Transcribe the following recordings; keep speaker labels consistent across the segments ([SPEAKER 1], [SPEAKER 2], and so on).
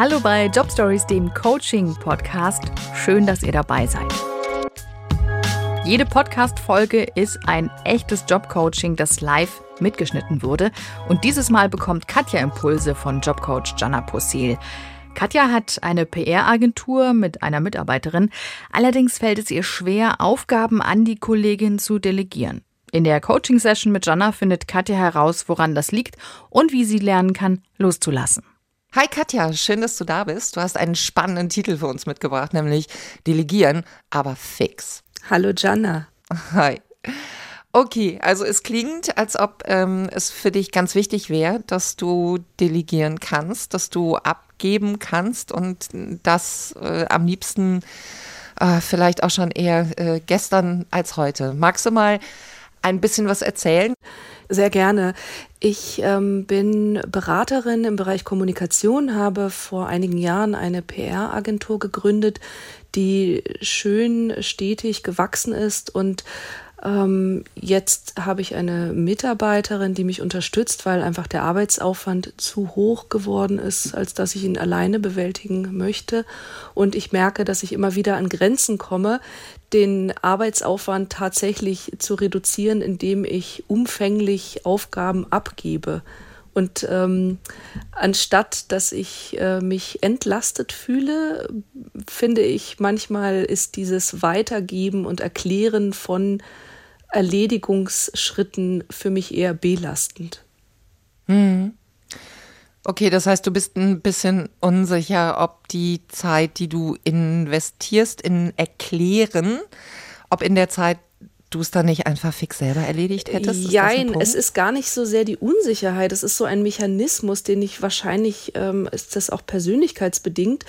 [SPEAKER 1] Hallo bei Job Stories, dem Coaching-Podcast. Schön, dass ihr dabei seid. Jede Podcast-Folge ist ein echtes Jobcoaching, das live mitgeschnitten wurde. Und dieses Mal bekommt Katja Impulse von Jobcoach Jana Posel. Katja hat eine PR-Agentur mit einer Mitarbeiterin. Allerdings fällt es ihr schwer, Aufgaben an die Kollegin zu delegieren. In der Coaching-Session mit Jana findet Katja heraus, woran das liegt und wie sie lernen kann, loszulassen.
[SPEAKER 2] Hi Katja, schön, dass du da bist. Du hast einen spannenden Titel für uns mitgebracht, nämlich Delegieren, aber fix.
[SPEAKER 3] Hallo Jana.
[SPEAKER 2] Hi. Okay, also es klingt, als ob ähm, es für dich ganz wichtig wäre, dass du delegieren kannst, dass du abgeben kannst und das äh, am liebsten äh, vielleicht auch schon eher äh, gestern als heute. Magst du mal ein bisschen was erzählen?
[SPEAKER 3] Sehr gerne. Ich ähm, bin Beraterin im Bereich Kommunikation, habe vor einigen Jahren eine PR-Agentur gegründet, die schön stetig gewachsen ist und ähm, jetzt habe ich eine Mitarbeiterin, die mich unterstützt, weil einfach der Arbeitsaufwand zu hoch geworden ist, als dass ich ihn alleine bewältigen möchte. Und ich merke, dass ich immer wieder an Grenzen komme, den Arbeitsaufwand tatsächlich zu reduzieren, indem ich umfänglich Aufgaben abgebe. Und ähm, anstatt dass ich äh, mich entlastet fühle, finde ich, manchmal ist dieses Weitergeben und Erklären von Erledigungsschritten für mich eher belastend.
[SPEAKER 2] Hm. Okay, das heißt, du bist ein bisschen unsicher, ob die Zeit, die du investierst in Erklären, ob in der Zeit du es dann nicht einfach fix selber erledigt hättest?
[SPEAKER 3] Nein, es ist gar nicht so sehr die Unsicherheit. Es ist so ein Mechanismus, den ich wahrscheinlich, ähm, ist das auch persönlichkeitsbedingt,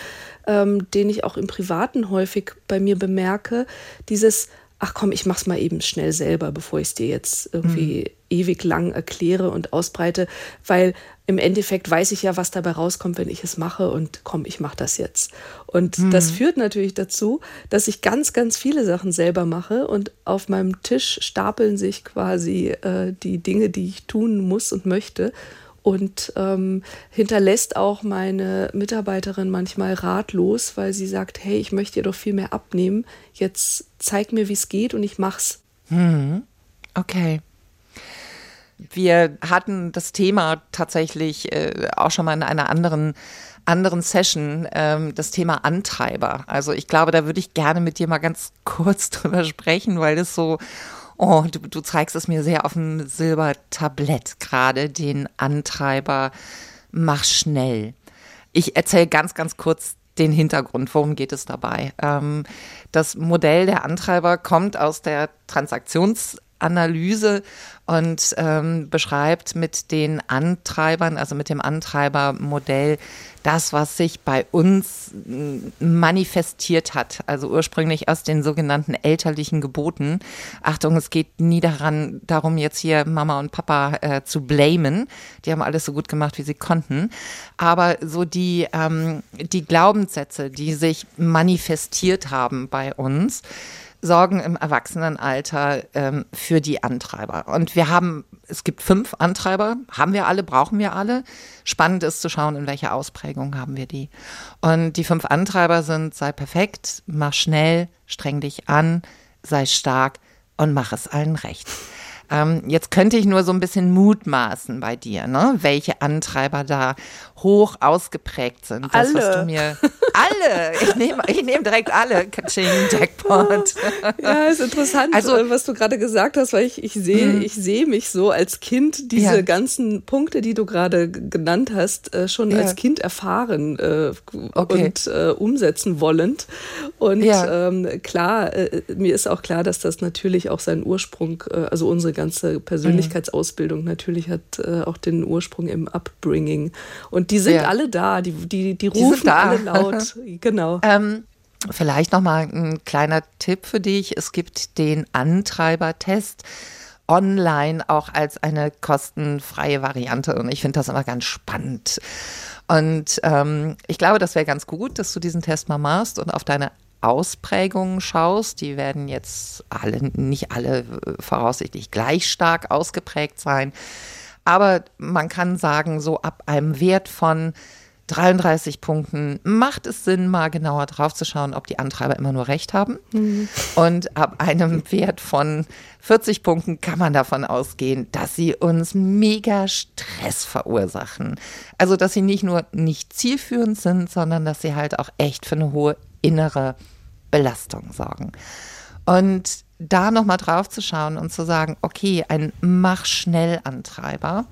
[SPEAKER 3] ähm, den ich auch im Privaten häufig bei mir bemerke. Dieses, ach komm, ich mach's mal eben schnell selber, bevor ich es dir jetzt irgendwie mhm. ewig lang erkläre und ausbreite, weil im Endeffekt weiß ich ja, was dabei rauskommt, wenn ich es mache und komm, ich mach das jetzt. Und mhm. das führt natürlich dazu, dass ich ganz, ganz viele Sachen selber mache und auf meinem Tisch stapeln sich quasi äh, die Dinge, die ich tun muss und möchte und ähm, hinterlässt auch meine Mitarbeiterin manchmal ratlos, weil sie sagt, hey, ich möchte dir doch viel mehr abnehmen. Jetzt zeig mir, wie es geht und ich mach's.
[SPEAKER 2] Hm. Okay. Wir hatten das Thema tatsächlich äh, auch schon mal in einer anderen anderen Session ähm, das Thema Antreiber. Also ich glaube, da würde ich gerne mit dir mal ganz kurz drüber sprechen, weil das so Oh, du, du zeigst es mir sehr auf dem Silbertablett gerade, den Antreiber Mach schnell. Ich erzähle ganz, ganz kurz den Hintergrund. Worum geht es dabei? Ähm, das Modell der Antreiber kommt aus der Transaktionsanalyse und ähm, beschreibt mit den Antreibern, also mit dem Antreibermodell, das, was sich bei uns manifestiert hat. Also ursprünglich aus den sogenannten elterlichen Geboten. Achtung, es geht nie daran, darum, jetzt hier Mama und Papa äh, zu blamen. Die haben alles so gut gemacht, wie sie konnten. Aber so die, ähm, die Glaubenssätze, die sich manifestiert haben bei uns, sorgen im Erwachsenenalter ähm, für die Antreiber. Und wir haben, es gibt fünf Antreiber, haben wir alle, brauchen wir alle. Spannend ist zu schauen, in welcher Ausprägung haben wir die. Und die fünf Antreiber sind, sei perfekt, mach schnell, streng dich an, sei stark und mach es allen recht. Ähm, jetzt könnte ich nur so ein bisschen mutmaßen bei dir, ne? welche Antreiber da hoch ausgeprägt sind.
[SPEAKER 3] Das, alle.
[SPEAKER 2] was du mir. Alle! Ich nehme ich nehm direkt alle. Kaching, Jackpot.
[SPEAKER 3] Ja, ist interessant, also, äh, was du gerade gesagt hast, weil ich, ich sehe mhm. ich sehe mich so als Kind, diese ja. ganzen Punkte, die du gerade genannt hast, äh, schon ja. als Kind erfahren äh, okay. und äh, umsetzen wollend. Und ja. ähm, klar, äh, mir ist auch klar, dass das natürlich auch seinen Ursprung, äh, also unsere ganze Persönlichkeitsausbildung natürlich hat auch den Ursprung im Upbringing. Und die sind ja. alle da, die, die, die rufen die alle laut. genau.
[SPEAKER 2] Ähm, vielleicht nochmal ein kleiner Tipp für dich. Es gibt den Antreibertest online auch als eine kostenfreie Variante und ich finde das immer ganz spannend. Und ähm, ich glaube, das wäre ganz gut, dass du diesen Test mal machst und auf deine Ausprägungen schaust. Die werden jetzt alle, nicht alle äh, voraussichtlich gleich stark ausgeprägt sein. Aber man kann sagen, so ab einem Wert von 33 Punkten macht es Sinn, mal genauer drauf zu schauen, ob die Antreiber immer nur recht haben. Mhm. Und ab einem Wert von 40 Punkten kann man davon ausgehen, dass sie uns mega Stress verursachen. Also, dass sie nicht nur nicht zielführend sind, sondern dass sie halt auch echt für eine hohe innere Belastung sorgen. Und da nochmal drauf zu schauen und zu sagen, okay, ein Mach-Schnell-Antreiber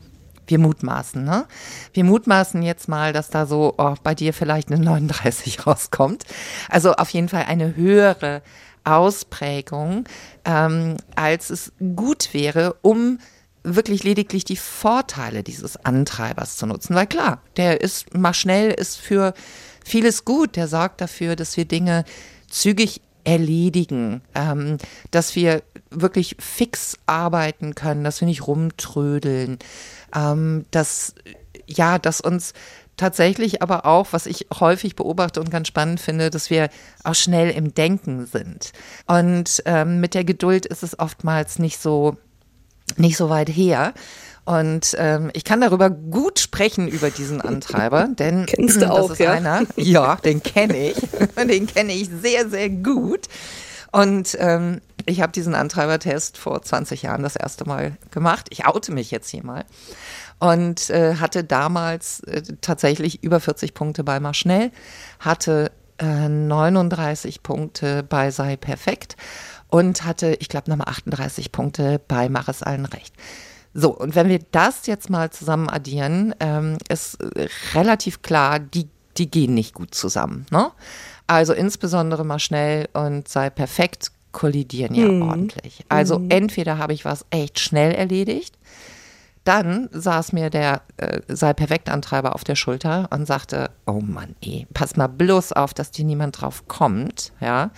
[SPEAKER 2] wir mutmaßen, ne? Wir mutmaßen jetzt mal, dass da so oh, bei dir vielleicht eine 39 rauskommt. Also auf jeden Fall eine höhere Ausprägung, ähm, als es gut wäre, um wirklich lediglich die Vorteile dieses Antreibers zu nutzen. Weil klar, der ist mal schnell, ist für vieles gut. Der sorgt dafür, dass wir Dinge zügig erledigen, ähm, dass wir wirklich fix arbeiten können, dass wir nicht rumtrödeln, ähm, dass, ja, dass uns tatsächlich aber auch, was ich häufig beobachte und ganz spannend finde, dass wir auch schnell im Denken sind. Und ähm, mit der Geduld ist es oftmals nicht so, nicht so weit her. Und ähm, ich kann darüber gut sprechen über diesen Antreiber, denn
[SPEAKER 3] Kennst du auch,
[SPEAKER 2] ja? einer, ja, den kenne ich, den kenne ich sehr, sehr gut. Und ähm, ich habe diesen Antreibertest vor 20 Jahren das erste Mal gemacht. Ich oute mich jetzt hier mal. Und äh, hatte damals äh, tatsächlich über 40 Punkte bei Mal Schnell, hatte äh, 39 Punkte bei Sei Perfekt und hatte, ich glaube, nochmal 38 Punkte bei Mach es allen recht. So, und wenn wir das jetzt mal zusammen addieren, ähm, ist relativ klar, die, die gehen nicht gut zusammen. Ne? Also insbesondere mal schnell und sei perfekt kollidieren ja mhm. ordentlich. Also mhm. entweder habe ich was echt schnell erledigt, dann saß mir der äh, sei perfekt Antreiber auf der Schulter und sagte, oh Mann, ey, pass mal bloß auf, dass dir niemand drauf kommt, ja,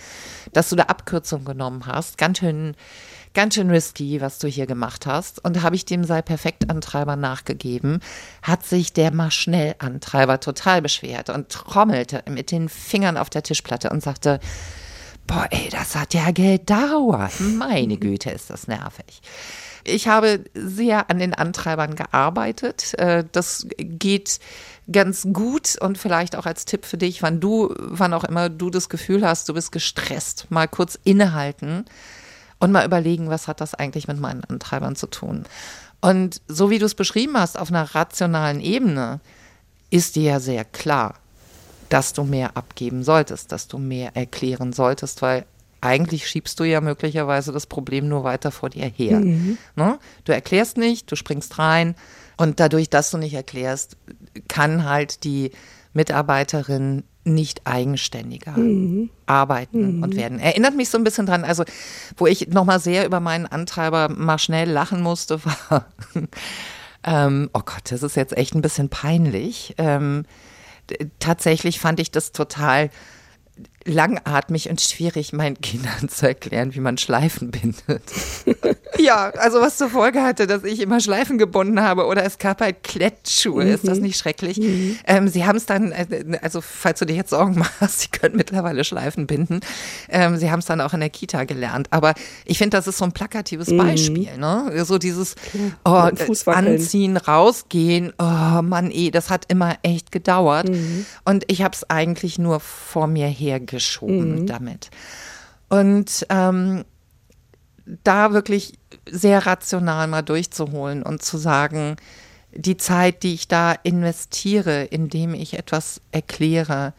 [SPEAKER 2] dass du da Abkürzung genommen hast, ganz schön ganz schön risky, was du hier gemacht hast. Und habe ich dem sei perfekt Antreiber nachgegeben, hat sich der mal schnell Antreiber total beschwert und trommelte mit den Fingern auf der Tischplatte und sagte, boah, ey, das hat ja gedauert. Meine Güte, ist das nervig. Ich habe sehr an den Antreibern gearbeitet. Äh, das geht ganz gut und vielleicht auch als Tipp für dich, wann du, wann auch immer du das Gefühl hast, du bist gestresst, mal kurz innehalten und mal überlegen, was hat das eigentlich mit meinen Antreibern zu tun. Und so wie du es beschrieben hast, auf einer rationalen Ebene, ist dir ja sehr klar, dass du mehr abgeben solltest, dass du mehr erklären solltest, weil eigentlich schiebst du ja möglicherweise das Problem nur weiter vor dir her. Mhm. Ne? Du erklärst nicht, du springst rein und dadurch, dass du nicht erklärst, kann halt die Mitarbeiterin nicht eigenständiger mhm. arbeiten mhm. und werden. Erinnert mich so ein bisschen dran, also wo ich nochmal sehr über meinen Antreiber mal schnell lachen musste, war, ähm, oh Gott, das ist jetzt echt ein bisschen peinlich. Ähm, tatsächlich fand ich das total langatmig und schwierig, meinen Kindern zu erklären, wie man Schleifen bindet. ja, also was zur Folge hatte, dass ich immer Schleifen gebunden habe oder es gab halt Klettschuhe. Mhm. Ist das mhm. nicht schrecklich? Mhm. Ähm, sie haben es dann, äh, also falls du dir jetzt Sorgen machst, sie können mittlerweile Schleifen binden. Ähm, sie haben es dann auch in der Kita gelernt. Aber ich finde, das ist so ein plakatives mhm. Beispiel. Ne? So dieses oh, Anziehen, rausgehen. Oh Mann, eh, das hat immer echt gedauert. Mhm. Und ich habe es eigentlich nur vor mir her geschoben mhm. damit. Und ähm, da wirklich sehr rational mal durchzuholen und zu sagen, die Zeit, die ich da investiere, indem ich etwas erkläre,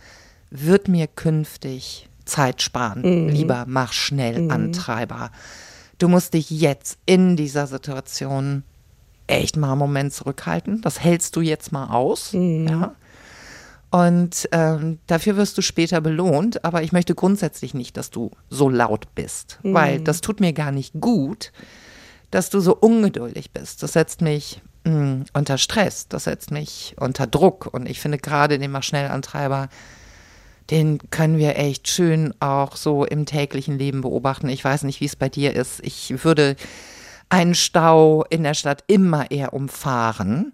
[SPEAKER 2] wird mir künftig Zeit sparen. Mhm. Lieber mach schnell mhm. Antreiber. Du musst dich jetzt in dieser Situation echt mal einen Moment zurückhalten. Das hältst du jetzt mal aus. Mhm. Ja? Und ähm, dafür wirst du später belohnt, aber ich möchte grundsätzlich nicht, dass du so laut bist, mhm. weil das tut mir gar nicht gut, dass du so ungeduldig bist. Das setzt mich mh, mm, unter Stress, das setzt mich unter Druck. Und ich finde gerade den Mach-Schnell-Antreiber, den können wir echt schön auch so im täglichen Leben beobachten. Ich weiß nicht, wie es bei dir ist. Ich würde einen Stau in der Stadt immer eher umfahren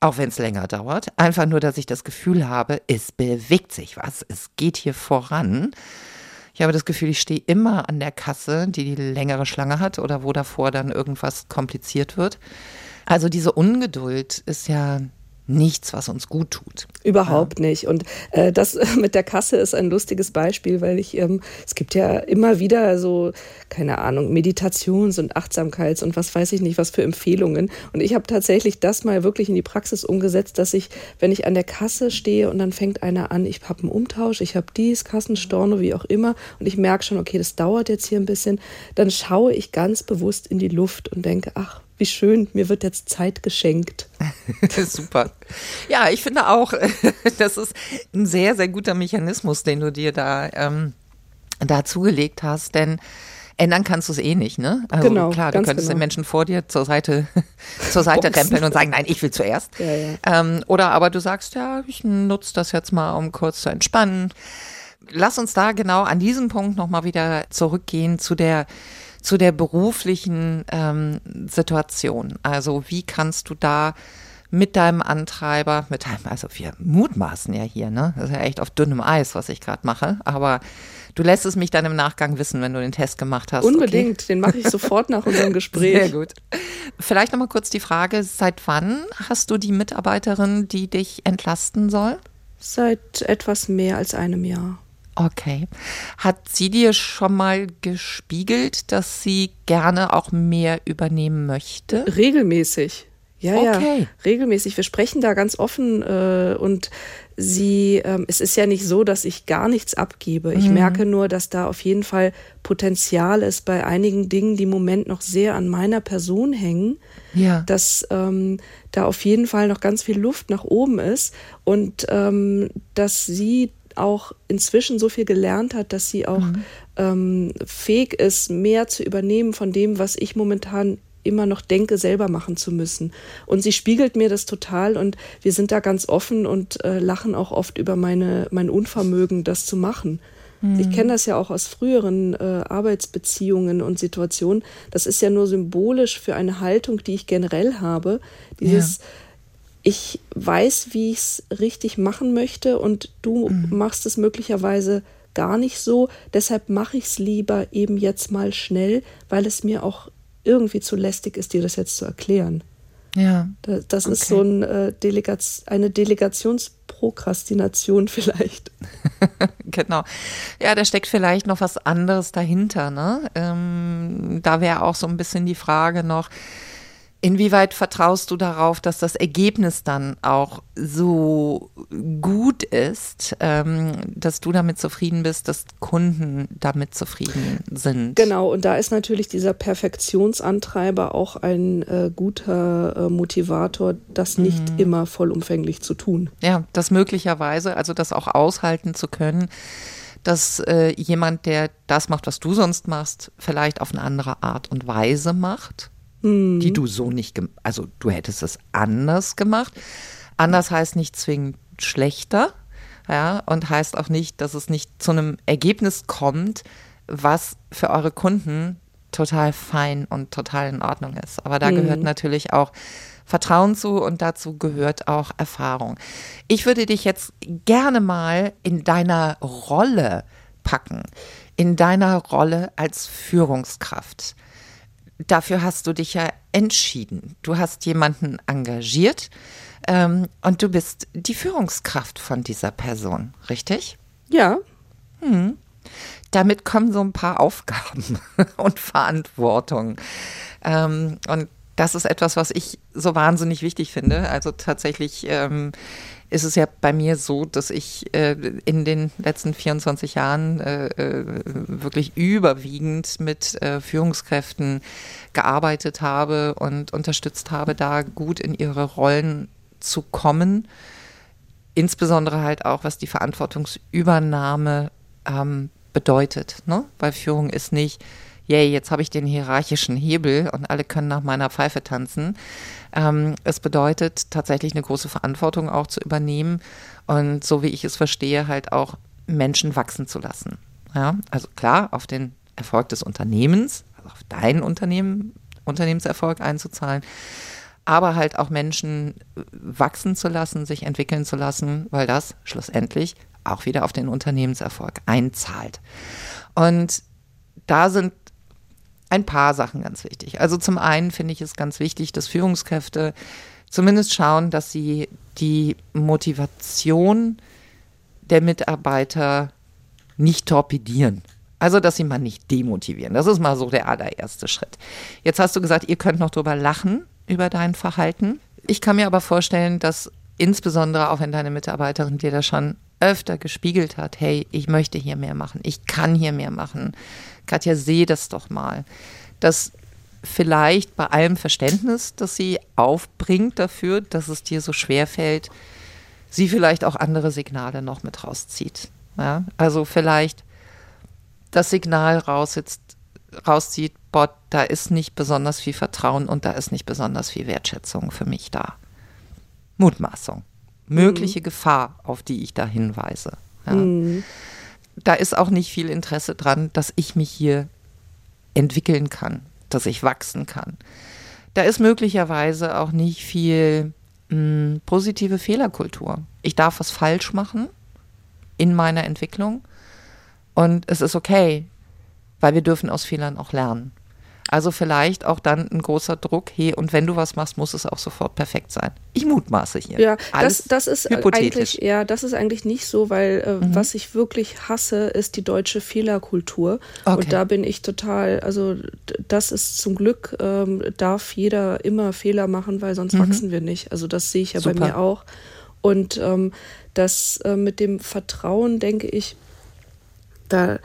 [SPEAKER 2] auch wenn es länger dauert. Einfach nur, dass ich das Gefühl habe, es bewegt sich was, es geht hier voran. Ich habe das Gefühl, ich stehe immer an der Kasse, die die längere Schlange hat oder wo davor dann irgendwas kompliziert wird. Also diese Ungeduld ist ja nichts, was uns gut tut.
[SPEAKER 3] Überhaupt ja. nicht. Und äh, das mit der Kasse ist ein lustiges Beispiel, weil ich, ähm, es gibt ja immer wieder so, keine Ahnung, Meditations- und Achtsamkeits- und was weiß ich nicht, was für Empfehlungen. Und ich habe tatsächlich das mal wirklich in die Praxis umgesetzt, dass ich, wenn ich an der Kasse stehe und dann fängt einer an, ich habe einen Umtausch, ich habe dies, Kassenstorno, wie auch immer, und ich merke schon, okay, das dauert jetzt hier ein bisschen, dann schaue ich ganz bewusst in die Luft und denke, ach, wie schön, mir wird jetzt Zeit geschenkt.
[SPEAKER 2] Super. Ja, ich finde auch, das ist ein sehr, sehr guter Mechanismus, den du dir da, ähm, da zugelegt hast, denn ändern kannst du es eh nicht, ne? Also genau, klar, du könntest genau. den Menschen vor dir zur Seite, zur Seite rempeln und sagen, nein, ich will zuerst. Ja, ja. Ähm, oder aber du sagst, ja, ich nutze das jetzt mal, um kurz zu entspannen. Lass uns da genau an diesem Punkt nochmal wieder zurückgehen zu der zu der beruflichen ähm, Situation. Also wie kannst du da mit deinem Antreiber, mit deinem, also wir mutmaßen ja hier, ne? Das ist ja echt auf dünnem Eis, was ich gerade mache. Aber du lässt es mich dann im Nachgang wissen, wenn du den Test gemacht hast.
[SPEAKER 3] Unbedingt, okay? den mache ich sofort nach unserem Gespräch.
[SPEAKER 2] Sehr gut. Vielleicht nochmal kurz die Frage, seit wann hast du die Mitarbeiterin, die dich entlasten soll?
[SPEAKER 3] Seit etwas mehr als einem Jahr.
[SPEAKER 2] Okay. Hat sie dir schon mal gespiegelt, dass sie gerne auch mehr übernehmen möchte?
[SPEAKER 3] Regelmäßig. Ja, okay. ja, regelmäßig. Wir sprechen da ganz offen äh, und sie, ähm, es ist ja nicht so, dass ich gar nichts abgebe. Ich mhm. merke nur, dass da auf jeden Fall Potenzial ist bei einigen Dingen, die im Moment noch sehr an meiner Person hängen. Ja. Dass ähm, da auf jeden Fall noch ganz viel Luft nach oben ist und ähm, dass sie auch inzwischen so viel gelernt hat, dass sie auch mhm. ähm, fähig ist, mehr zu übernehmen von dem, was ich momentan immer noch denke, selber machen zu müssen. Und sie spiegelt mir das total und wir sind da ganz offen und äh, lachen auch oft über meine, mein Unvermögen, das zu machen. Mhm. Ich kenne das ja auch aus früheren äh, Arbeitsbeziehungen und Situationen. Das ist ja nur symbolisch für eine Haltung, die ich generell habe. Dieses ja ich weiß, wie ich es richtig machen möchte und du mhm. machst es möglicherweise gar nicht so. Deshalb mache ich es lieber eben jetzt mal schnell, weil es mir auch irgendwie zu lästig ist, dir das jetzt zu erklären. Ja. Das, das okay. ist so ein, äh, Delegaz eine Delegationsprokrastination vielleicht.
[SPEAKER 2] genau. Ja, da steckt vielleicht noch was anderes dahinter. Ne? Ähm, da wäre auch so ein bisschen die Frage noch, Inwieweit vertraust du darauf, dass das Ergebnis dann auch so gut ist, ähm, dass du damit zufrieden bist, dass Kunden damit zufrieden sind?
[SPEAKER 3] Genau, und da ist natürlich dieser Perfektionsantreiber auch ein äh, guter äh, Motivator, das nicht mhm. immer vollumfänglich zu tun.
[SPEAKER 2] Ja, das möglicherweise, also das auch aushalten zu können dass äh, jemand, der das macht, was du sonst machst, vielleicht auf eine andere Art und Weise macht mhm. die du so nicht, also du hättest es anders gemacht. Anders heißt nicht zwingend schlechter, ja, und heißt auch nicht, dass es nicht zu einem Ergebnis kommt, was für eure Kunden total fein und total in Ordnung ist. Aber da mhm. gehört natürlich auch Vertrauen zu und dazu gehört auch Erfahrung. Ich würde dich jetzt gerne mal in deiner Rolle packen, in deiner Rolle als Führungskraft dafür hast du dich ja entschieden. Du hast jemanden engagiert ähm, und du bist die Führungskraft von dieser Person, richtig?
[SPEAKER 3] Ja.
[SPEAKER 2] Hm. Damit kommen so ein paar Aufgaben und Verantwortung. Ähm, und das ist etwas, was ich so wahnsinnig wichtig finde. Also tatsächlich ähm, ist es ja bei mir so, dass ich äh, in den letzten 24 Jahren äh, äh, wirklich überwiegend mit äh, Führungskräften gearbeitet habe und unterstützt habe, da gut in ihre Rollen zu kommen. Insbesondere halt auch, was die Verantwortungsübernahme ähm, bedeutet. Ne? Weil Führung ist nicht, yay, jetzt habe ich den hierarchischen Hebel und alle können nach meiner Pfeife tanzen. Ähm, es bedeutet tatsächlich eine große Verantwortung auch zu übernehmen und so wie ich es verstehe, halt auch Menschen wachsen zu lassen. Ja, also klar, auf den Erfolg des Unternehmens, also auf deinen Unternehmen, Unternehmenserfolg einzuzahlen, aber halt auch Menschen wachsen zu lassen, sich entwickeln zu lassen, weil das schlussendlich auch wieder auf den Unternehmenserfolg einzahlt. Und da sind ein paar Sachen ganz wichtig. Also zum einen finde ich es ganz wichtig, dass Führungskräfte zumindest schauen, dass sie die Motivation der Mitarbeiter nicht torpedieren. Also, dass sie mal nicht demotivieren. Das ist mal so der allererste Schritt. Jetzt hast du gesagt, ihr könnt noch drüber lachen, über dein Verhalten. Ich kann mir aber vorstellen, dass insbesondere auch wenn deine Mitarbeiterin dir das schon öfter gespiegelt hat, hey, ich möchte hier mehr machen, ich kann hier mehr machen. Katja, seh das doch mal. Dass vielleicht bei allem Verständnis, das sie aufbringt dafür, dass es dir so schwer fällt, sie vielleicht auch andere Signale noch mit rauszieht. Ja? Also vielleicht das Signal raussitzt, rauszieht, boah, da ist nicht besonders viel Vertrauen und da ist nicht besonders viel Wertschätzung für mich da. Mutmaßung. Mögliche mhm. Gefahr, auf die ich da hinweise. Ja. Mhm. Da ist auch nicht viel Interesse dran, dass ich mich hier entwickeln kann, dass ich wachsen kann. Da ist möglicherweise auch nicht viel mh, hm, positive Fehlerkultur. Ich darf was falsch machen in meiner Entwicklung und es ist okay, weil wir dürfen aus Fehlern auch lernen. Also vielleicht auch dann ein großer Druck, hey, und wenn du was machst, muss es auch sofort perfekt sein. Ich mutmaße hier.
[SPEAKER 3] Ja, das, das ist eigentlich, ja, das ist eigentlich nicht so, weil äh, mhm. was ich wirklich hasse, ist die deutsche Fehlerkultur. Okay. Und da bin ich total, also das ist zum Glück, ähm, darf jeder immer Fehler machen, weil sonst mhm. wachsen wir nicht. Also das sehe ich ja Super. bei mir auch. Und ähm, das äh, mit dem Vertrauen, denke ich, da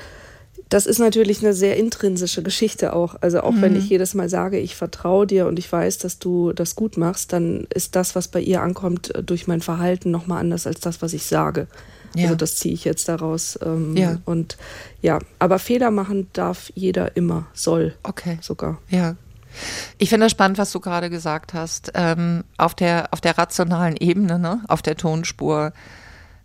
[SPEAKER 3] das ist natürlich eine sehr intrinsische Geschichte auch. Also auch mhm. wenn ich jedes Mal sage, ich vertraue dir und ich weiß, dass du das gut machst, dann ist das, was bei ihr ankommt, äh, durch mein Verhalten nochmal anders als das, was ich sage. Ja. Also das ziehe ich jetzt daraus. Ähm, ja. Und ja, aber Fehler machen darf jeder immer, soll.
[SPEAKER 2] Okay.
[SPEAKER 3] Sogar.
[SPEAKER 2] Ja. Ich finde es spannend, was du gerade gesagt hast. Ähm, auf, der, auf der rationalen Ebene, ne? auf der Tonspur,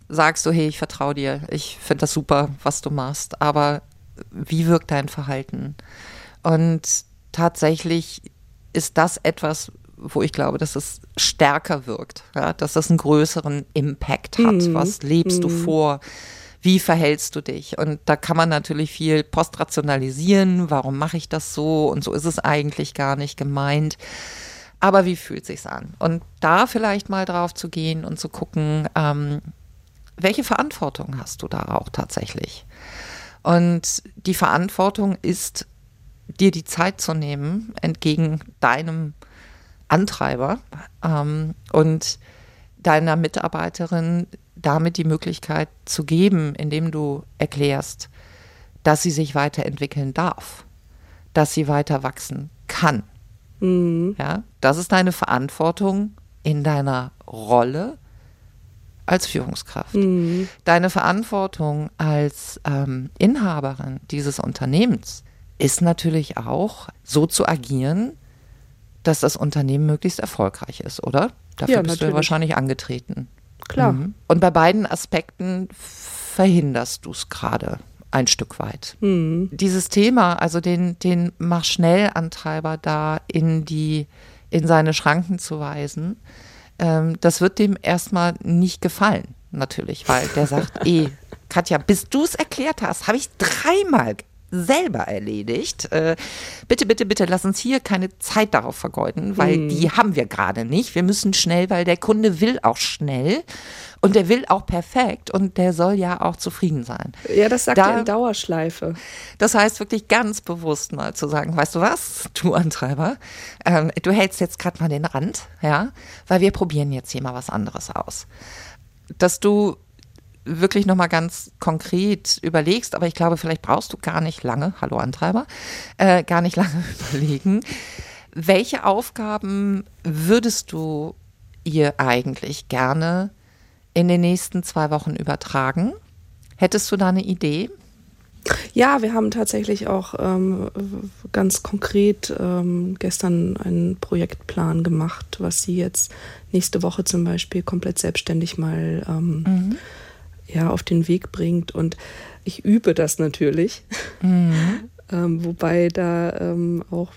[SPEAKER 2] sagst du, hey, ich vertraue dir, ich finde das super, was du machst. Aber wie wirkt dein Verhalten? Und tatsächlich ist das etwas, wo ich glaube, dass es stärker wirkt, ja? dass das einen größeren Impact hat. Mhm. Was lebst mhm. du vor? Wie verhältst du dich? Und da kann man natürlich viel postrationalisieren. Warum mache ich das so? Und so ist es eigentlich gar nicht gemeint. Aber wie fühlt sich's an? Und da vielleicht mal drauf zu gehen und zu gucken, ähm, welche Verantwortung hast du da auch tatsächlich? Und die Verantwortung ist, dir die Zeit zu nehmen, entgegen deinem Antreiber ähm, und deiner Mitarbeiterin damit die Möglichkeit zu geben, indem du erklärst, dass sie sich weiterentwickeln darf, dass sie weiter wachsen kann. Mhm. Ja, das ist deine Verantwortung in deiner Rolle als Führungskraft. Mhm. Deine Verantwortung als ähm, Inhaberin dieses Unternehmens ist natürlich auch so zu agieren, dass das Unternehmen möglichst erfolgreich ist, oder? Dafür ja, bist natürlich. du ja wahrscheinlich angetreten.
[SPEAKER 3] Klar. Mhm.
[SPEAKER 2] Und bei beiden Aspekten verhinderst du es gerade ein Stück weit. Mhm. Dieses Thema, also den, den Mach-Schnell-Antreiber da in die, in seine Schranken zu weisen, ähm, das wird dem erstmal nicht gefallen, natürlich, weil der sagt, eh, Katja, bis du es erklärt hast, habe ich dreimal selber erledigt. Äh, bitte, bitte, bitte lass uns hier keine Zeit darauf vergeuden, weil hm. die haben wir gerade nicht. Wir müssen schnell, weil der Kunde will auch schnell und der will auch perfekt und der soll ja auch zufrieden sein.
[SPEAKER 3] Ja, das sagt da, er in Dauerschleife.
[SPEAKER 2] Das heißt wirklich ganz bewusst mal zu sagen, weißt du was, du Antreiber, ähm, du hältst jetzt gerade mal den Rand, ja, weil wir probieren jetzt hier mal was anderes aus. Dass du wirklich nochmal ganz konkret überlegst, aber ich glaube, vielleicht brauchst du gar nicht lange, hallo Antreiber, äh, gar nicht lange überlegen, welche Aufgaben würdest du ihr eigentlich gerne in den nächsten zwei Wochen übertragen? Hättest du da eine Idee?
[SPEAKER 3] Ja, wir haben tatsächlich auch ähm, ganz konkret ähm, gestern einen Projektplan gemacht, was sie jetzt nächste Woche zum Beispiel komplett selbstständig mal ähm, mhm ja, auf den Weg bringt. Und ich übe das natürlich. Mhm. ähm, wobei da ähm, auch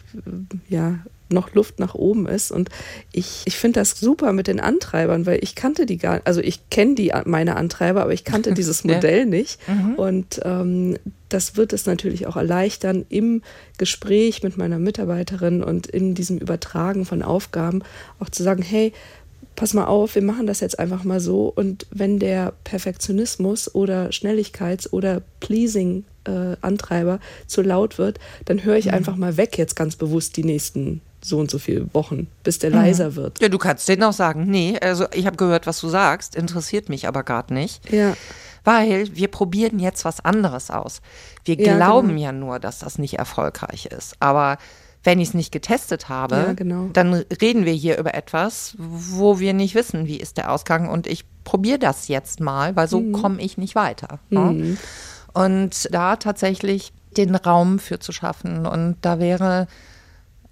[SPEAKER 3] ja, noch Luft nach oben ist. Und ich, ich finde das super mit den Antreibern, weil ich kannte die gar also ich kenne die meine Antreiber, aber ich kannte dieses Modell ja. nicht. Mhm. Und ähm, das wird es natürlich auch erleichtern, im Gespräch mit meiner Mitarbeiterin und in diesem Übertragen von Aufgaben auch zu sagen, hey, pass mal auf, wir machen das jetzt einfach mal so. Und wenn der Perfektionismus oder Schnelligkeits- oder Pleasing-Antreiber äh, zu laut wird, dann höre ich mhm. einfach mal weg jetzt ganz bewusst die nächsten so und so viele Wochen, bis der mhm. leiser wird.
[SPEAKER 2] Ja, du kannst denen auch sagen, nee, also ich habe gehört, was du sagst, interessiert mich aber gerade nicht.
[SPEAKER 3] Ja.
[SPEAKER 2] Weil wir probieren jetzt was anderes aus. Wir ja, glauben genau. ja nur, dass das nicht erfolgreich ist. Aber wenn ich es nicht getestet habe,
[SPEAKER 3] ja, genau.
[SPEAKER 2] dann reden wir hier über etwas, wo wir nicht wissen, wie ist der Ausgang. Und ich probiere das jetzt mal, weil so mhm. komme ich nicht weiter. Ne? Mhm. Und da tatsächlich den Raum für zu schaffen. Und da wäre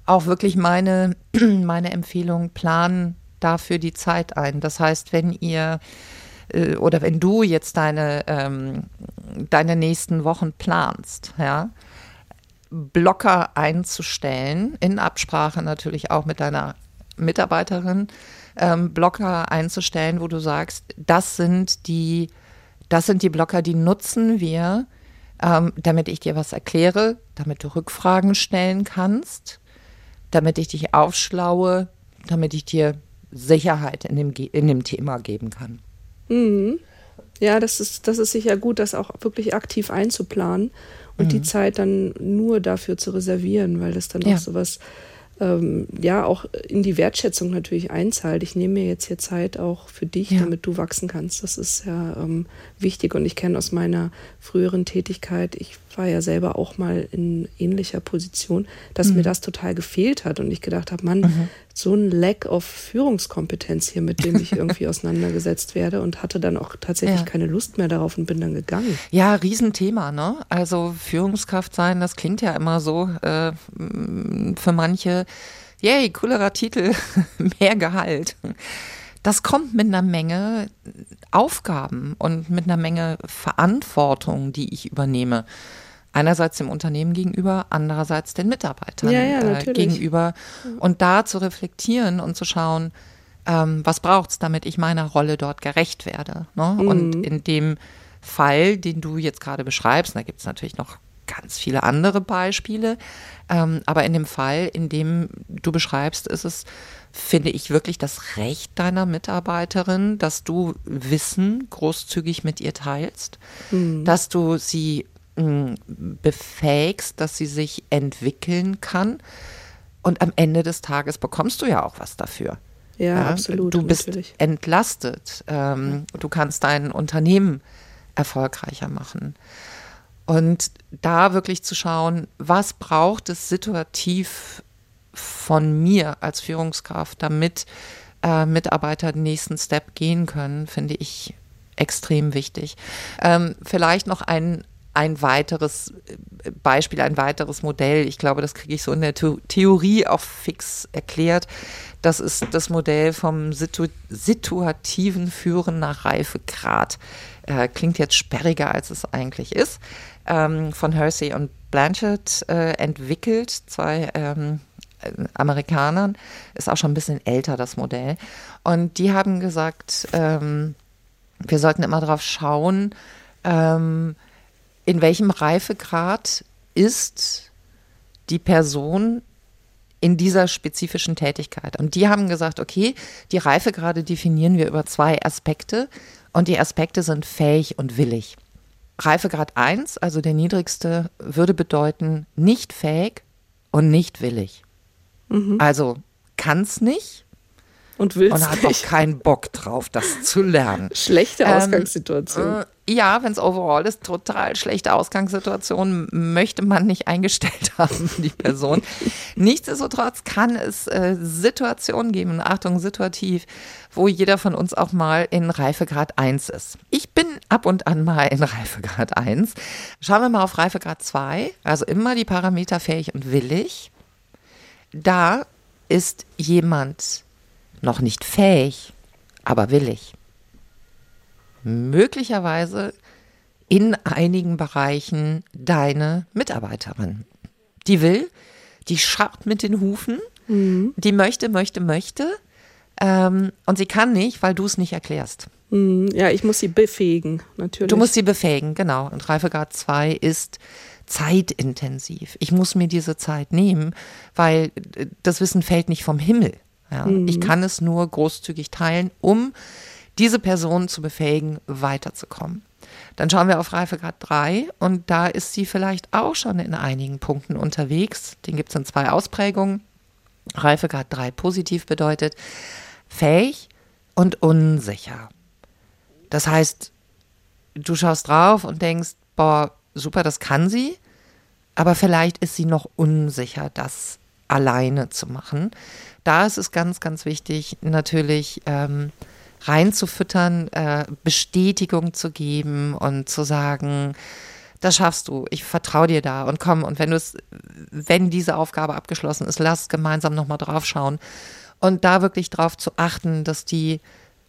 [SPEAKER 2] auch wirklich meine, meine Empfehlung, planen dafür die Zeit ein. Das heißt, wenn ihr äh, oder wenn du jetzt deine, ähm, deine nächsten Wochen planst, ja, Blocker einzustellen, in Absprache natürlich auch mit deiner Mitarbeiterin, ähm, Blocker einzustellen, wo du sagst, das sind die, das sind die Blocker, die nutzen wir, ähm, damit ich dir was erkläre, damit du Rückfragen stellen kannst, damit ich dich aufschlaue, damit ich dir Sicherheit in dem, in dem Thema geben kann.
[SPEAKER 3] Mhm. Ja, das ist, das ist sicher gut, das auch wirklich aktiv einzuplanen und mhm. die Zeit dann nur dafür zu reservieren, weil das dann ja. auch sowas ähm, ja auch in die Wertschätzung natürlich einzahlt. Ich nehme mir jetzt hier Zeit auch für dich, ja. damit du wachsen kannst. Das ist ja ähm, wichtig und ich kenne aus meiner früheren Tätigkeit, ich war ja selber auch mal in ähnlicher Position, dass mhm. mir das total gefehlt hat und ich gedacht habe, Mann, mhm. so ein Lack of Führungskompetenz hier, mit dem ich irgendwie auseinandergesetzt werde und hatte dann auch tatsächlich ja. keine Lust mehr darauf und bin dann gegangen.
[SPEAKER 2] Ja, Riesenthema, ne? Also Führungskraft sein, das klingt ja immer so äh, für manche, yay, coolerer Titel, mehr Gehalt das kommt mit einer Menge Aufgaben und mit einer Menge Verantwortung, die ich übernehme. Einerseits dem Unternehmen gegenüber, andererseits den Mitarbeitern
[SPEAKER 3] ja, ja,
[SPEAKER 2] äh, gegenüber. Und da zu reflektieren und zu schauen, ähm, was braucht es, damit ich meiner Rolle dort gerecht werde. Ne? Mhm. Und in dem Fall, den du jetzt gerade beschreibst, da gibt es natürlich noch ganz viele andere Beispiele, ähm, aber in dem Fall, in dem du beschreibst, ist es, finde ich, wirklich das Recht deiner Mitarbeiterin, dass du Wissen großzügig mit ihr teilst, mhm. dass du sie befähigst, dass sie sich entwickeln kann. Und am Ende des Tages bekommst du ja auch was dafür.
[SPEAKER 3] Ja, ja absolut.
[SPEAKER 2] Du bist natürlich. entlastet. Ähm, du kannst dein Unternehmen erfolgreicher machen. Und da wirklich zu schauen, was braucht es situativ von mir als Führungskraft, damit äh, Mitarbeiter den nächsten Step gehen können, finde ich extrem wichtig. Ähm, vielleicht noch ein, ein weiteres äh, Beispiel, ein weiteres Modell. Ich glaube, das kriege ich so in der Theorie auch fix erklärt. Das ist das Modell vom situ situativen Führen nach Reifegrad. Äh, klingt jetzt sperriger, als es eigentlich ist. Ähm, von Hersey und Blanchett äh, entwickelt, zwei ähm, Amerikanern. Ist auch schon ein bisschen älter, das Modell. Und die haben gesagt, ähm, wir sollten immer darauf schauen, ähm, in welchem Reifegrad ist die Person in dieser spezifischen Tätigkeit. Und die haben gesagt, okay, die Reifegrade definieren wir über zwei Aspekte und die Aspekte sind fähig und willig. Reifegrad 1, also der niedrigste, würde bedeuten nicht fähig und nicht willig. Mhm. Also kann es nicht,
[SPEAKER 3] und willst
[SPEAKER 2] Und hat auch keinen Bock drauf, das zu lernen.
[SPEAKER 3] Schlechte ähm, Ausgangssituation. Ähm,
[SPEAKER 2] äh, ja, wenn es overall ist, total schlechte Ausgangssituation, möchte man nicht eingestellt haben, die Person. Nichtsdestotrotz kann es äh, Situationen geben, Achtung, situativ, wo jeder von uns auch mal in Reifegrad 1 ist. Ich bin ab und an mal in Reifegrad 1. Schauen wir mal auf Reifegrad 2, also immer die Parameter fähig und willig. Da ist jemand noch nicht fähig, aber willig. Möglicherweise in einigen Bereichen deine Mitarbeiterin. Die will, die scharrt mit den Hufen, Mhm. Die möchte, möchte, möchte. Ähm, und sie kann nicht, weil du es nicht erklärst.
[SPEAKER 3] Mhm. Ja, ich muss sie befähigen, natürlich.
[SPEAKER 2] Du musst sie befähigen, genau. Und Reifegrad 2 ist zeitintensiv. Ich muss mir diese Zeit nehmen, weil äh, das Wissen fällt nicht vom Himmel. Ja. Mhm. Ich kann es nur großzügig teilen, um diese Person zu befähigen, weiterzukommen. Dann schauen wir auf Reifegrad 3 und da ist sie vielleicht auch schon in einigen Punkten unterwegs. Den gibt es in zwei Ausprägungen. Reifegrad 3 positiv bedeutet fähig und unsicher. Das heißt, du schaust drauf und denkst, boah, super, das kann sie, aber vielleicht ist sie noch unsicher, das alleine zu machen. Da ist es ganz, ganz wichtig, natürlich ähm, reinzufüttern, äh, Bestätigung zu geben und zu sagen, das schaffst du, ich vertraue dir da und komm, und wenn du es, wenn diese Aufgabe abgeschlossen ist, lass gemeinsam nochmal drauf schauen und da wirklich drauf zu achten, dass die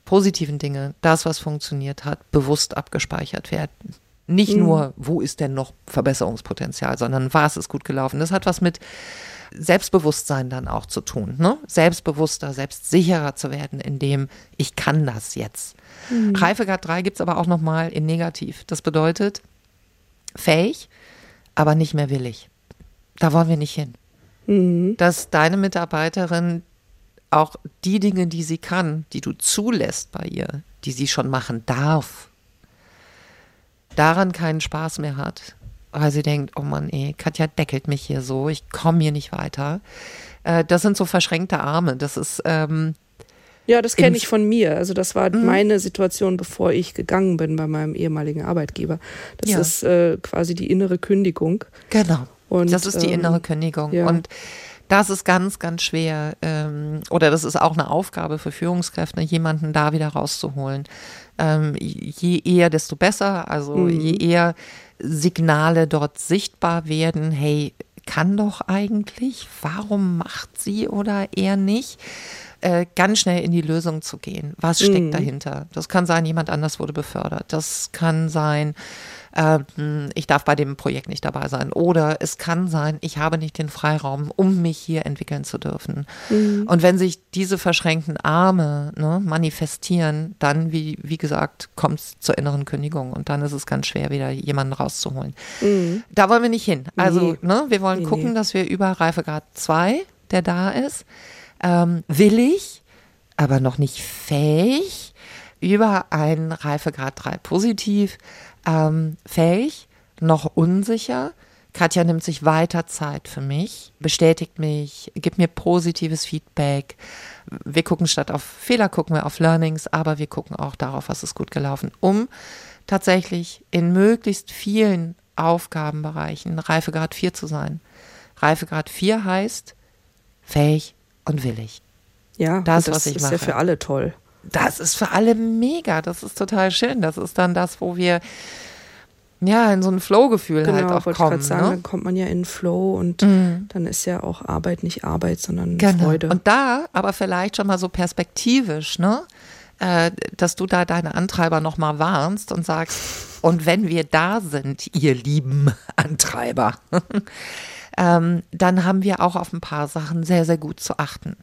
[SPEAKER 2] positiven Dinge, das, was funktioniert hat, bewusst abgespeichert werden. Nicht mhm. nur, wo ist denn noch Verbesserungspotenzial, sondern was ist gut gelaufen. Das hat was mit Selbstbewusstsein dann auch zu tun. Ne? Selbstbewusster, selbstsicherer zu werden, indem ich kann das jetzt. Mhm. Reifegrad 3 gibt es aber auch nochmal in negativ. Das bedeutet fähig, aber nicht mehr willig. Da wollen wir nicht hin. Mhm. Dass deine Mitarbeiterin auch die Dinge, die sie kann, die du zulässt bei ihr, die sie schon machen darf, daran keinen Spaß mehr hat, weil sie denkt, oh Mann, ey, Katja deckelt mich hier so, ich komme hier nicht weiter. Äh, das sind so verschränkte Arme. Das ist. Ähm,
[SPEAKER 3] ja, das kenne ich von mir. Also das war mhm. meine Situation, bevor ich gegangen bin bei meinem ehemaligen Arbeitgeber. Das ja. ist äh, quasi die innere Kündigung.
[SPEAKER 2] Genau. Und, das ist die ähm, innere Kündigung. Ja. Und das ist ganz, ganz schwer. Ähm, oder das ist auch eine Aufgabe für Führungskräfte, jemanden da wieder rauszuholen. Ähm, je eher, desto besser. Also mhm. je eher Signale dort sichtbar werden, hey, kann doch eigentlich, warum macht sie oder er nicht? Äh, ganz schnell in die Lösung zu gehen. Was steckt mhm. dahinter? Das kann sein, jemand anders wurde befördert. Das kann sein, ähm, ich darf bei dem Projekt nicht dabei sein. Oder es kann sein, ich habe nicht den Freiraum, um mich hier entwickeln zu dürfen. Mhm. Und wenn sich diese verschränkten Arme ne, manifestieren, dann, wie, wie gesagt, kommt es zur inneren Kündigung und dann ist es ganz schwer, wieder jemanden rauszuholen. Mhm. Da wollen wir nicht hin. Also, nee. ne, wir wollen nee, gucken, nee. dass wir über Reifegrad 2, der da ist, ähm, willig, aber noch nicht fähig, über einen Reifegrad 3 positiv ähm, fähig, noch unsicher. Katja nimmt sich weiter Zeit für mich, bestätigt mich, gibt mir positives Feedback. Wir gucken statt auf Fehler, gucken wir auf Learnings, aber wir gucken auch darauf, was ist gut gelaufen, um tatsächlich in möglichst vielen Aufgabenbereichen Reifegrad 4 zu sein. Reifegrad 4 heißt fähig und willig.
[SPEAKER 3] Ja, das, das was ich ist mache. ja für alle toll
[SPEAKER 2] das ist für alle mega. Das ist total schön. Das ist dann das, wo wir ja in so ein Flow-Gefühl genau, halt auch wollte kommen. Ich sagen, ne?
[SPEAKER 3] dann kommt man ja in Flow und mhm. dann ist ja auch Arbeit nicht Arbeit, sondern genau. Freude.
[SPEAKER 2] Und da aber vielleicht schon mal so perspektivisch, ne? Äh, dass du da deine Antreiber nochmal warnst und sagst, und wenn wir da sind, ihr lieben Antreiber, ähm, dann haben wir auch auf ein paar Sachen sehr, sehr gut zu achten.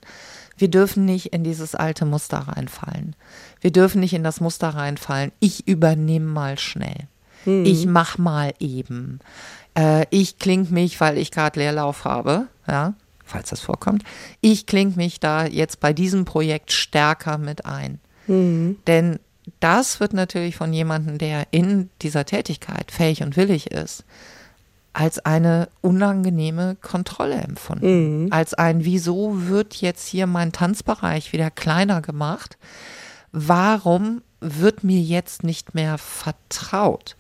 [SPEAKER 2] Wir dürfen nicht in dieses alte Muster reinfallen. Wir dürfen nicht in das Muster reinfallen. Ich übernehme mal schnell. Hm. Ich mach mal eben. Äh, ich kling mich, weil ich gerade Leerlauf habe, ja, falls das vorkommt. Ich kling mich da jetzt bei diesem Projekt stärker mit ein. Hm. Denn das wird natürlich von jemandem, der in dieser Tätigkeit fähig und willig ist, als eine unangenehme Kontrolle empfunden. Mhm. Als ein, wieso wird jetzt hier mein Tanzbereich wieder kleiner gemacht? Warum wird mir jetzt nicht mehr vertraut?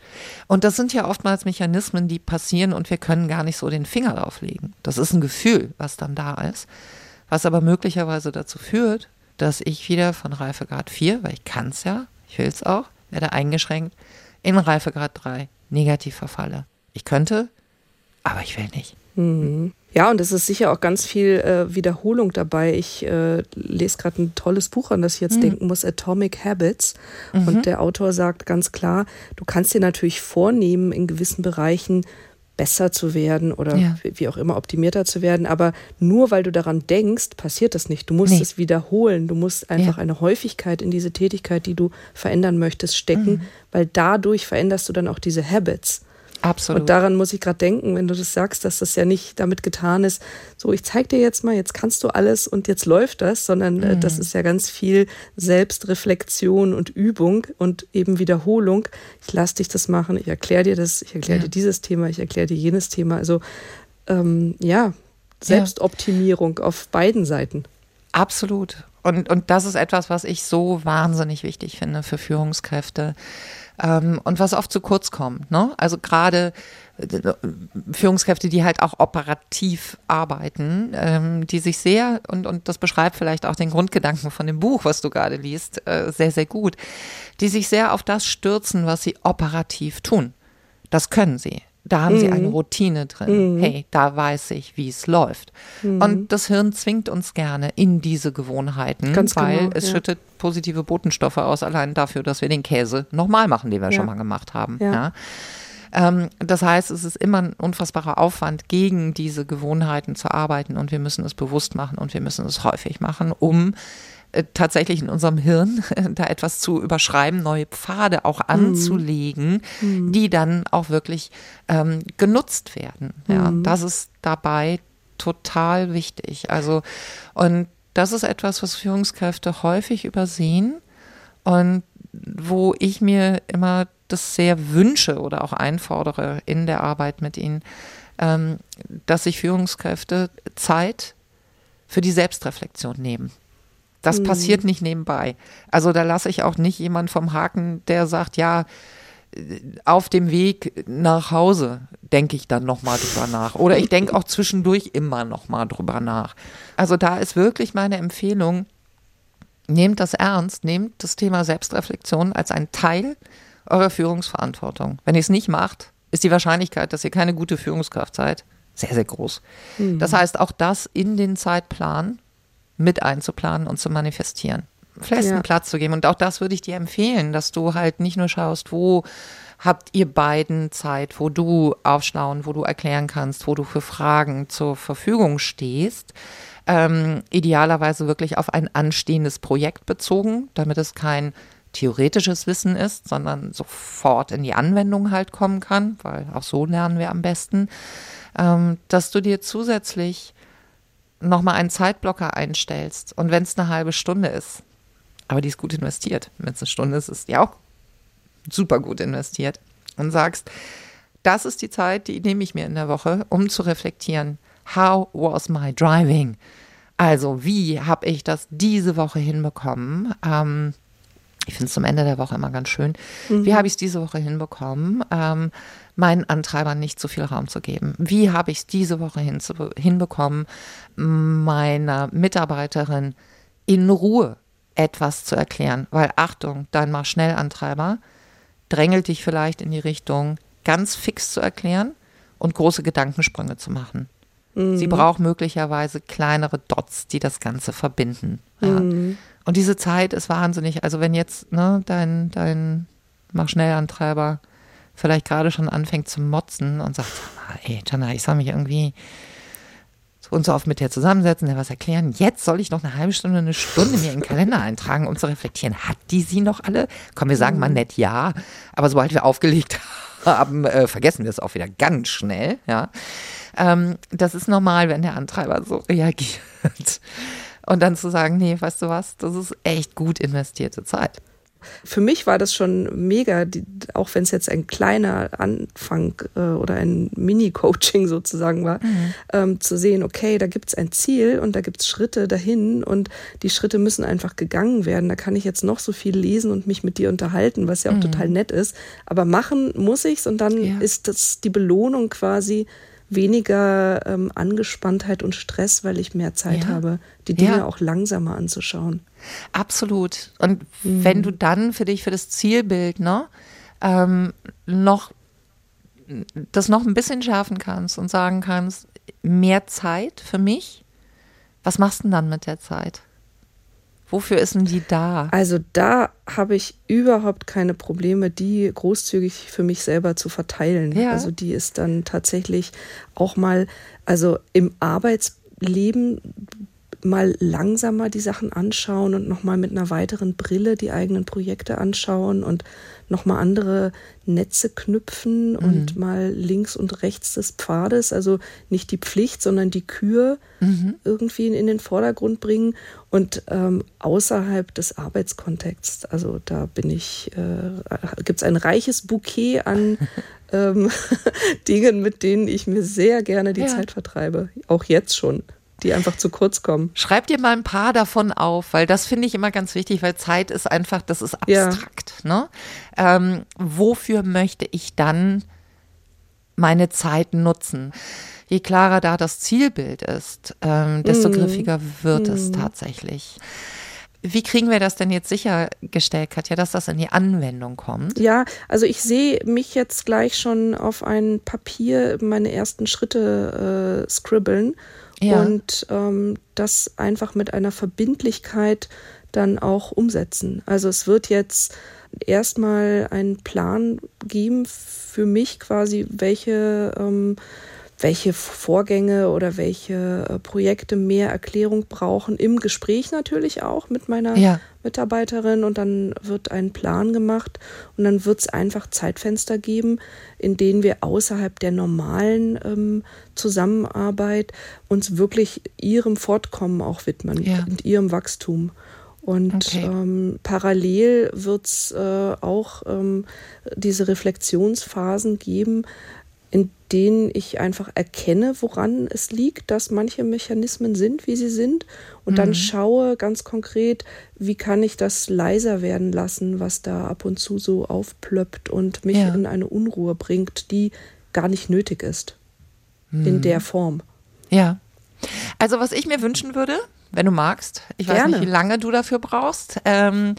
[SPEAKER 2] Und das sind ja oftmals Mechanismen, die passieren und wir können gar nicht so den Finger drauf legen. Das ist ein Gefühl, was dann da ist, was aber möglicherweise dazu führt, dass ich wieder von Reifegrad 4, weil ich kann es ja, ich will es auch, werde eingeschränkt, in Reifegrad 3 negativ verfalle. Ich könnte aber ich will nicht.
[SPEAKER 3] Mhm. Ja, und es ist sicher auch ganz viel äh, Wiederholung dabei. Ich äh, lese gerade ein tolles Buch, an das ich jetzt mhm. denken muss, Atomic Habits. Mhm. Und der Autor sagt ganz klar, du kannst dir natürlich vornehmen, in gewissen Bereichen besser zu werden oder ja. wie auch immer optimierter zu werden. Aber nur weil du daran denkst, passiert das nicht. Du musst nee. es wiederholen. Du musst einfach ja. eine Häufigkeit in diese Tätigkeit, die du verändern möchtest, stecken, mhm. weil dadurch veränderst du dann auch diese Habits.
[SPEAKER 2] Absolut.
[SPEAKER 3] Und daran muss ich gerade denken, wenn du das sagst, dass das ja nicht damit getan ist, so ich zeig dir jetzt mal, jetzt kannst du alles und jetzt läuft das, sondern äh, mhm. das ist ja ganz viel Selbstreflexion und Übung und eben Wiederholung. Ich lass dich das machen, ich erkläre dir das, ich erkläre ja. dir dieses Thema, ich erkläre dir jenes Thema. Also ähm, ja, Selbstoptimierung ja. auf beiden Seiten.
[SPEAKER 2] Absolut. Und, und das ist etwas, was ich so wahnsinnig wichtig finde für Führungskräfte ähm, und was oft zu kurz kommt. Ne? Also gerade äh, Führungskräfte, die halt auch operativ arbeiten, ähm, die sich sehr, und, und das beschreibt vielleicht auch den Grundgedanken von dem Buch, was du gerade liest, äh, sehr, sehr gut, die sich sehr auf das stürzen, was sie operativ tun. Das können sie. Da haben mhm. sie eine mhm. Routine drin. Mhm. Hey, da weiß ich, wie es läuft. Mhm. Und das Hirn zwingt uns gerne in diese Gewohnheiten, Ganz weil genau, es ja. schüttet positive Botenstoffe aus, allein dafür, dass wir den Käse nochmal machen, den wir ja. schon mal gemacht haben. Ja. ja. Ähm, das heißt, es ist immer ein unfassbarer Aufwand, gegen diese Gewohnheiten zu arbeiten und wir müssen es bewusst machen und wir müssen es häufig machen, um tatsächlich in unserem Hirn da etwas zu überschreiben, neue Pfade auch mhm. anzulegen, mhm. die dann auch wirklich ähm, genutzt werden. Ja, mhm. das ist dabei total wichtig. Also, und das ist etwas, was Führungskräfte häufig übersehen und wo ich mir immer das sehr wünsche oder auch einfordere in der Arbeit mit ihnen, ähm, dass sich Führungskräfte Zeit für die Selbstreflexion nehmen. Das mhm. passiert nicht nebenbei. Also da lasse ich auch nicht jemand vom Haken, der sagt, ja, auf dem Weg nach Hause denke ich dann nochmal drüber nach. Oder ich denke auch zwischendurch immer nochmal drüber nach. Also da ist wirklich meine Empfehlung, nehmt das ernst, nehmt das Thema Selbstreflexion als ein Teil eurer Führungsverantwortung. Wenn ihr es nicht macht, ist die Wahrscheinlichkeit, dass ihr keine gute Führungskraft seid, sehr, sehr groß. Mhm. Das heißt, auch das in den Zeitplan mit einzuplanen und zu manifestieren. Festen ja. Platz zu geben. Und auch das würde ich dir empfehlen, dass du halt nicht nur schaust, wo habt ihr beiden Zeit, wo du aufschlauen, wo du erklären kannst, wo du für Fragen zur Verfügung stehst. Ähm, idealerweise wirklich auf ein anstehendes Projekt bezogen, damit es kein theoretisches Wissen ist, sondern sofort in die Anwendung halt kommen kann, weil auch so lernen wir am besten, ähm, dass du dir zusätzlich nochmal einen Zeitblocker einstellst und wenn es eine halbe Stunde ist, aber die ist gut investiert, wenn es eine Stunde ist, ist die auch super gut investiert und sagst, das ist die Zeit, die nehme ich mir in der Woche, um zu reflektieren. How was my driving? Also, wie habe ich das diese Woche hinbekommen? Ähm, ich finde es zum Ende der Woche immer ganz schön. Mhm. Wie habe ich es diese Woche hinbekommen, ähm, meinen Antreibern nicht so viel Raum zu geben? Wie habe ich es diese Woche hin, hinbekommen, meiner Mitarbeiterin in Ruhe etwas zu erklären? Weil Achtung, dein mach schnell Antreiber drängelt dich vielleicht in die Richtung, ganz fix zu erklären und große Gedankensprünge zu machen. Mhm. Sie braucht möglicherweise kleinere Dots, die das Ganze verbinden. Ja. Und diese Zeit ist wahnsinnig. Also wenn jetzt ne, dein, dein Mach schnell Antreiber vielleicht gerade schon anfängt zu motzen und sagt, ey, Jana, ich soll mich irgendwie so und so oft mit dir zusammensetzen, dir was erklären. Jetzt soll ich noch eine halbe Stunde, eine Stunde mir in den Kalender eintragen, um zu reflektieren. Hat die sie noch alle? Komm, wir sagen mal nett ja, aber sobald wir aufgelegt haben, äh, vergessen wir es auch wieder ganz schnell. Ja, ähm, das ist normal, wenn der Antreiber so reagiert. Und dann zu sagen, nee, weißt du was, das ist echt gut investierte Zeit.
[SPEAKER 3] Für mich war das schon mega, die, auch wenn es jetzt ein kleiner Anfang äh, oder ein Mini-Coaching sozusagen war, mhm. ähm, zu sehen, okay, da gibt es ein Ziel und da gibt es Schritte dahin und die Schritte müssen einfach gegangen werden. Da kann ich jetzt noch so viel lesen und mich mit dir unterhalten, was ja auch mhm. total nett ist. Aber machen muss ich's und dann ja. ist das die Belohnung quasi weniger ähm, Angespanntheit und Stress, weil ich mehr Zeit ja. habe, die Dinge ja. auch langsamer anzuschauen.
[SPEAKER 2] Absolut. Und mhm. wenn du dann für dich, für das Zielbild, ne, ähm, noch das noch ein bisschen schärfen kannst und sagen kannst, mehr Zeit für mich, was machst du denn dann mit der Zeit? Wofür ist denn die da?
[SPEAKER 3] Also da habe ich überhaupt keine Probleme, die großzügig für mich selber zu verteilen. Ja. Also die ist dann tatsächlich auch mal, also im Arbeitsleben mal langsamer die Sachen anschauen und nochmal mit einer weiteren Brille die eigenen Projekte anschauen und nochmal andere Netze knüpfen mhm. und mal links und rechts des Pfades, also nicht die Pflicht, sondern die Kür mhm. irgendwie in den Vordergrund bringen und ähm, außerhalb des Arbeitskontexts. Also da bin ich, äh, gibt es ein reiches Bouquet an ähm, Dingen, mit denen ich mir sehr gerne die ja. Zeit vertreibe. Auch jetzt schon die einfach zu kurz kommen.
[SPEAKER 2] Schreib dir mal ein paar davon auf, weil das finde ich immer ganz wichtig, weil Zeit ist einfach, das ist abstrakt. Ja. Ne? Ähm, wofür möchte ich dann meine Zeit nutzen? Je klarer da das Zielbild ist, ähm, desto mm. griffiger wird mm. es tatsächlich. Wie kriegen wir das denn jetzt sichergestellt, Katja, dass das in die Anwendung kommt?
[SPEAKER 3] Ja, also ich sehe mich jetzt gleich schon auf ein Papier meine ersten Schritte äh, scribbeln ja. und ähm, das einfach mit einer Verbindlichkeit dann auch umsetzen. Also es wird jetzt erstmal einen Plan geben für mich quasi, welche ähm, welche Vorgänge oder welche äh, Projekte mehr Erklärung brauchen, im Gespräch natürlich auch mit meiner ja. Mitarbeiterin und dann wird ein Plan gemacht und dann wird es einfach Zeitfenster geben, in denen wir außerhalb der normalen ähm, Zusammenarbeit uns wirklich ihrem Fortkommen auch widmen ja. und ihrem Wachstum. Und okay. ähm, parallel wird es äh, auch ähm, diese Reflexionsphasen geben, in denen ich einfach erkenne, woran es liegt, dass manche Mechanismen sind, wie sie sind, und mhm. dann schaue ganz konkret, wie kann ich das leiser werden lassen, was da ab und zu so aufplöppt und mich ja. in eine Unruhe bringt, die gar nicht nötig ist. Mhm. In der Form.
[SPEAKER 2] Ja. Also, was ich mir wünschen würde, wenn du magst, ich weiß Gerne. nicht, wie lange du dafür brauchst, ähm,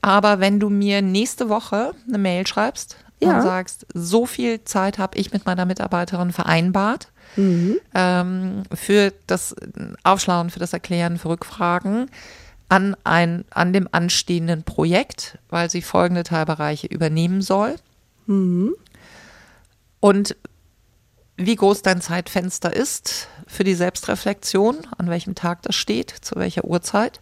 [SPEAKER 2] aber wenn du mir nächste Woche eine Mail schreibst ja. und sagst, so viel Zeit habe ich mit meiner Mitarbeiterin vereinbart mhm. ähm, für das Aufschlauen, für das Erklären, für Rückfragen an, ein, an dem anstehenden Projekt, weil sie folgende Teilbereiche übernehmen soll. Mhm. Und wie groß dein Zeitfenster ist für die Selbstreflexion, an welchem Tag das steht, zu welcher Uhrzeit.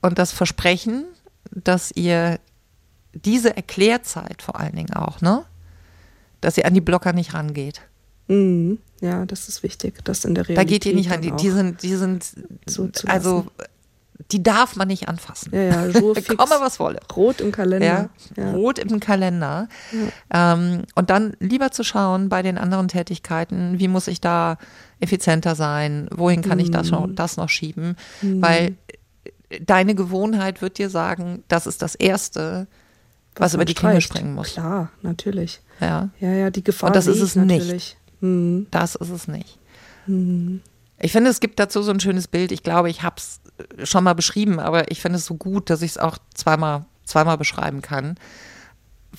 [SPEAKER 2] Und das Versprechen, dass ihr diese Erklärzeit vor allen Dingen auch, ne? Dass sie an die Blocker nicht rangeht.
[SPEAKER 3] Mhm. Ja, das ist wichtig, das in der Realität.
[SPEAKER 2] Da geht ihr nicht ran. Die, die sind, die sind, so also die darf man nicht anfassen.
[SPEAKER 3] Ja, ja, fix.
[SPEAKER 2] Komme was wolle.
[SPEAKER 3] Rot im Kalender. Ja,
[SPEAKER 2] ja. Rot im Kalender. Ja. Ähm, und dann lieber zu schauen bei den anderen Tätigkeiten, wie muss ich da effizienter sein? Wohin kann mm. ich das noch, mhm. das noch schieben? Mm. Weil deine Gewohnheit wird dir sagen, das ist das Erste, was, über die Klinge springen muss.
[SPEAKER 3] Klar, natürlich.
[SPEAKER 2] Ja.
[SPEAKER 3] Ja, ja, die Gefahr.
[SPEAKER 2] Und das ist es natürlich. nicht. Hm. Das ist es nicht. Hm. Ich finde, es gibt dazu so ein schönes Bild. Ich glaube, ich habe es schon mal beschrieben, aber ich finde es so gut, dass ich es auch zweimal, zweimal beschreiben kann,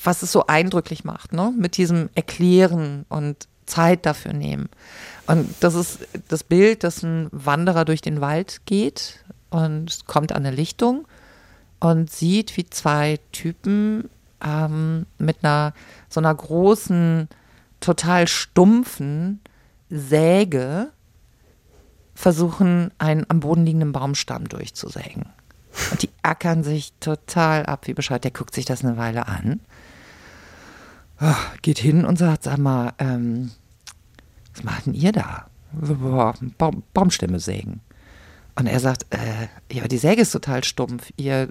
[SPEAKER 2] was es so eindrücklich macht, ne? Mit diesem Erklären und Zeit dafür nehmen. Und das ist das Bild, dass ein Wanderer durch den Wald geht und kommt an eine Lichtung und sieht, wie zwei Typen ähm, mit einer so einer großen, total stumpfen Säge versuchen, einen am Boden liegenden Baumstamm durchzusägen. Und die ackern sich total ab, wie Bescheid. Der guckt sich das eine Weile an, oh, geht hin und sagt, sag mal, ähm, was macht denn ihr da? Baum, Baumstämme sägen. Und er sagt, äh, ja, die Säge ist total stumpf. Ihr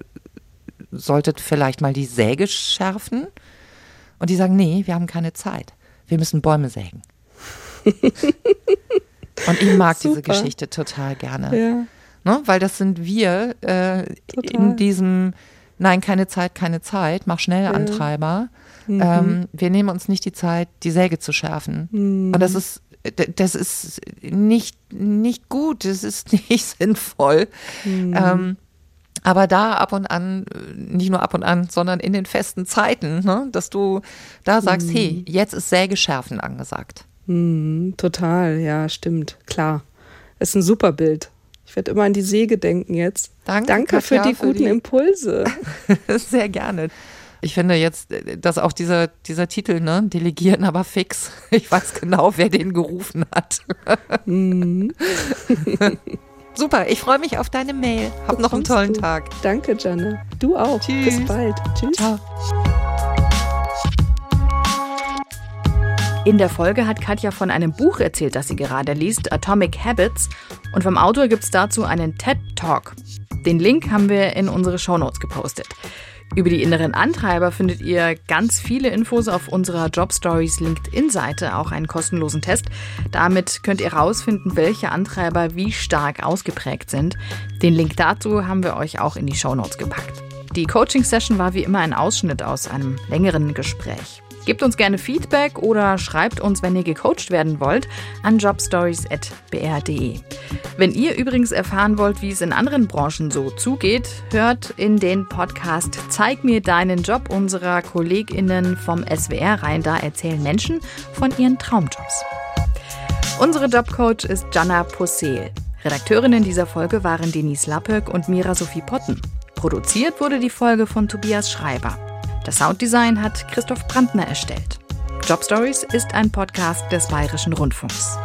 [SPEAKER 2] solltet vielleicht mal die Säge schärfen. Und die sagen, nee, wir haben keine Zeit. Wir müssen Bäume sägen. Und ich mag Super. diese Geschichte total gerne. Ja. Ne? Weil das sind wir äh, in diesem Nein, keine Zeit, keine Zeit, mach schnell Antreiber. Ja. Mhm. Ähm, wir nehmen uns nicht die Zeit, die Säge zu schärfen. Mhm. Und das ist das ist nicht, nicht gut, das ist nicht sinnvoll. Mhm. Ähm, aber da ab und an, nicht nur ab und an, sondern in den festen Zeiten, ne, dass du da sagst, mhm. hey, jetzt ist Sägeschärfen angesagt.
[SPEAKER 3] Mhm, total, ja, stimmt, klar. Ist ein super Bild. Ich werde immer an die Säge denken jetzt.
[SPEAKER 2] Danke,
[SPEAKER 3] Danke für
[SPEAKER 2] Katja,
[SPEAKER 3] die
[SPEAKER 2] für
[SPEAKER 3] guten
[SPEAKER 2] die-
[SPEAKER 3] Impulse.
[SPEAKER 2] Sehr gerne. Ich finde jetzt, äh, dass auch dieser, dieser Titel, ne, delegieren aber fix. Ich weiß genau, wer den gerufen hat.
[SPEAKER 3] Mhm.
[SPEAKER 2] Super, ich freue mich auf deine Mail. Hab noch einen
[SPEAKER 3] Bekommst
[SPEAKER 2] tollen
[SPEAKER 3] du.
[SPEAKER 2] Tag.
[SPEAKER 3] Danke, Janne. Du auch.
[SPEAKER 2] Tschüss.
[SPEAKER 3] Bis bald. Tschüss.
[SPEAKER 2] Ciao.
[SPEAKER 1] In der Folge hat Katja von einem Buch erzählt, das sie gerade liest, Atomic Habits. Und vom Autor gibt es dazu einen TED Talk. Den Link haben wir in unsere Shownotes gepostet. Über die inneren Antreiber findet ihr ganz viele Infos auf unserer Job Stories LinkedIn-Seite, auch einen kostenlosen Test. Damit könnt ihr herausfinden, welche Antreiber wie stark ausgeprägt sind. Den Link dazu haben wir euch auch in die Shownotes gepackt. Die Coaching-Session war wie immer ein Ausschnitt aus einem längeren Gespräch. Gebt uns gerne Feedback oder schreibt uns, wenn ihr gecoacht werden wollt, an jobstories.br.de. Wenn ihr übrigens erfahren wollt, wie es in anderen Branchen so zugeht, hört in den Podcast Zeig mir deinen Job unserer KollegInnen vom SWR rein. Da erzählen Menschen von ihren Traumjobs. Unsere Jobcoach ist Jana Possel. Redakteurinnen dieser Folge waren Denise Lappöck und Mira Sophie Potten. Produziert wurde die Folge von Tobias Schreiber. Das Sounddesign hat Christoph Brandner erstellt. Job Stories ist ein Podcast des Bayerischen Rundfunks.